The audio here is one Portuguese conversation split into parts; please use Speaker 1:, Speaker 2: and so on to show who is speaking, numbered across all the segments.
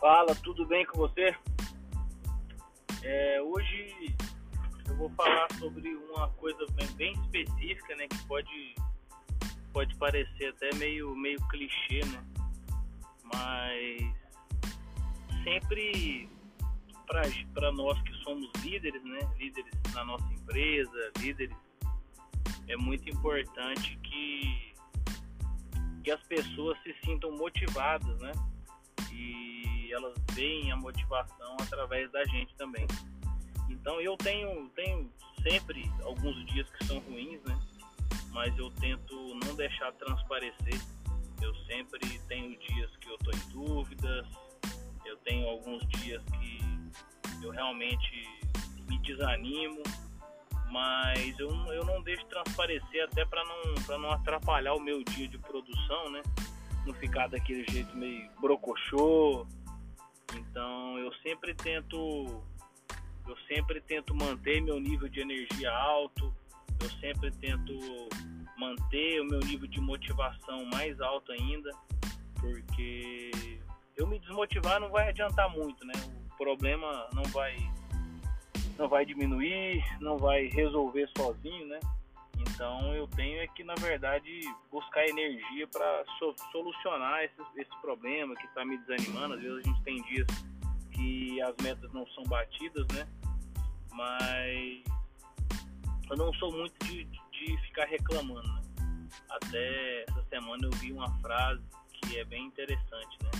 Speaker 1: Fala, tudo bem com você? É, hoje eu vou falar sobre uma coisa bem, bem, específica, né? Que pode, pode parecer até meio, meio clichê, né? Mas sempre para nós que somos líderes, né? Líderes na nossa empresa, líderes, é muito importante que, que as pessoas se sintam motivadas, né? E elas veem a motivação através da gente também. Então eu tenho, tenho sempre alguns dias que são ruins, né? Mas eu tento não deixar transparecer. Eu sempre tenho dias que eu estou em dúvidas, eu tenho alguns dias que eu realmente me desanimo, mas eu, eu não deixo transparecer até para não, não atrapalhar o meu dia de produção, né? Não ficar daquele jeito meio brocochô. Então eu sempre tento eu sempre tento manter meu nível de energia alto, eu sempre tento manter o meu nível de motivação mais alto ainda, porque eu me desmotivar não vai adiantar muito, né? O problema não vai não vai diminuir, não vai resolver sozinho, né? Então eu tenho é que na verdade buscar energia para so solucionar esse, esse problema que está me desanimando. Às vezes a gente tem dias que as metas não são batidas, né? Mas eu não sou muito de, de ficar reclamando. Né? Até essa semana eu vi uma frase que é bem interessante, né?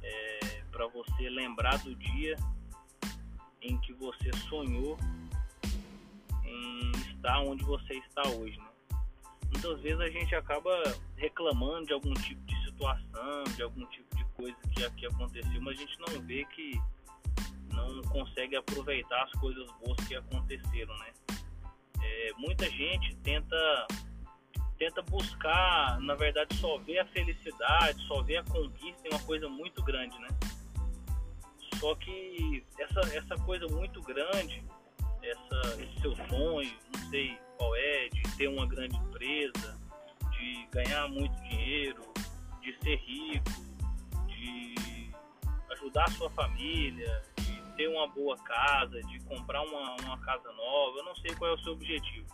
Speaker 1: É, para você lembrar do dia em que você sonhou em estar onde você está hoje, né? Muitas vezes a gente acaba reclamando de algum tipo de situação, de algum tipo de coisa que aqui aconteceu, mas a gente não vê que não consegue aproveitar as coisas boas que aconteceram, né? É, muita gente tenta tenta buscar, na verdade, só ver a felicidade, só ver a conquista em uma coisa muito grande, né? Só que essa, essa coisa muito grande, essa, esse seu sonho, não sei qual é, de ter uma grande empresa, de ganhar muito dinheiro, de ser rico, de ajudar a sua família, ter uma boa casa, de comprar uma, uma casa nova, eu não sei qual é o seu objetivo.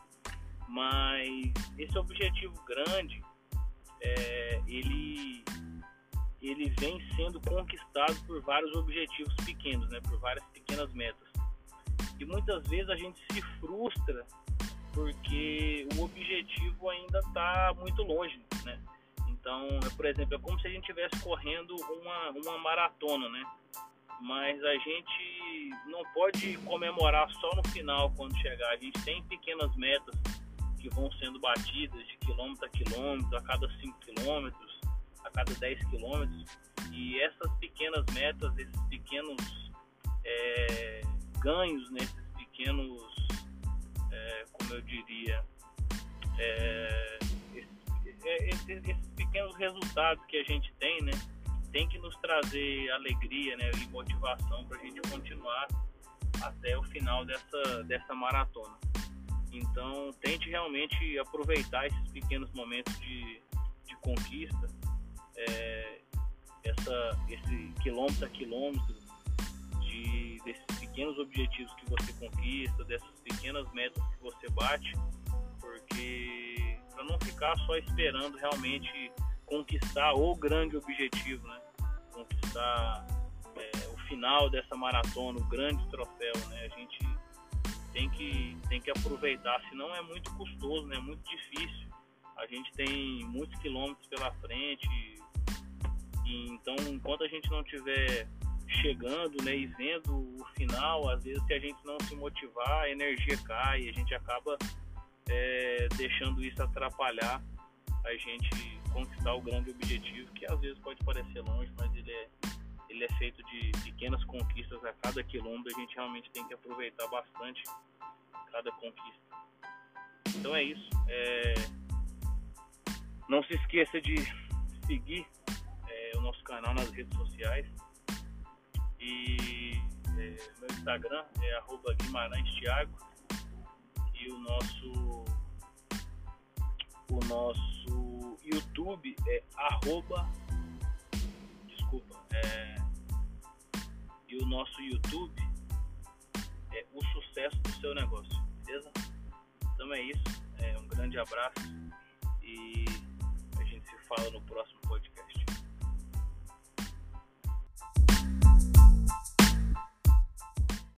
Speaker 1: Mas esse objetivo grande, é, ele, ele vem sendo conquistado por vários objetivos pequenos, né, por várias pequenas metas. E muitas vezes a gente se frustra porque o objetivo ainda está muito longe, né? Então, por exemplo, é como se a gente estivesse correndo uma, uma maratona, né? mas a gente não pode comemorar só no final quando chegar. A gente tem pequenas metas que vão sendo batidas de quilômetro a quilômetro, a cada 5 quilômetros, a cada 10 quilômetros. E essas pequenas metas, esses pequenos é, ganhos, né, esses pequenos, é, como eu diria, é, é, esses, esses pequenos resultados que a gente tem, né? tem que nos trazer alegria né, e motivação para a gente continuar até o final dessa, dessa maratona. Então, tente realmente aproveitar esses pequenos momentos de, de conquista, é, essa, esse quilômetro a quilômetro, de, desses pequenos objetivos que você conquista, dessas pequenas metas que você bate, porque para não ficar só esperando realmente conquistar o grande objetivo, né? conquistar é, o final dessa maratona, o grande troféu, né? A gente tem que, tem que aproveitar, senão é muito custoso, né? É muito difícil. A gente tem muitos quilômetros pela frente, e, então enquanto a gente não tiver chegando né, e vendo o final, às vezes se a gente não se motivar, a energia cai, a gente acaba é, deixando isso atrapalhar a gente conquistar o grande objetivo, que às vezes pode parecer longe, mas ele é, ele é feito de pequenas conquistas a cada quilômetro. A gente realmente tem que aproveitar bastante cada conquista. Então é isso. É... Não se esqueça de seguir é, o nosso canal nas redes sociais. E é, meu Instagram é arroba Guimarães Thiago. E o nosso o nosso YouTube é arroba, desculpa, é e o nosso YouTube é o sucesso do seu negócio, beleza? Então é isso, é um grande abraço e a gente se fala no próximo podcast.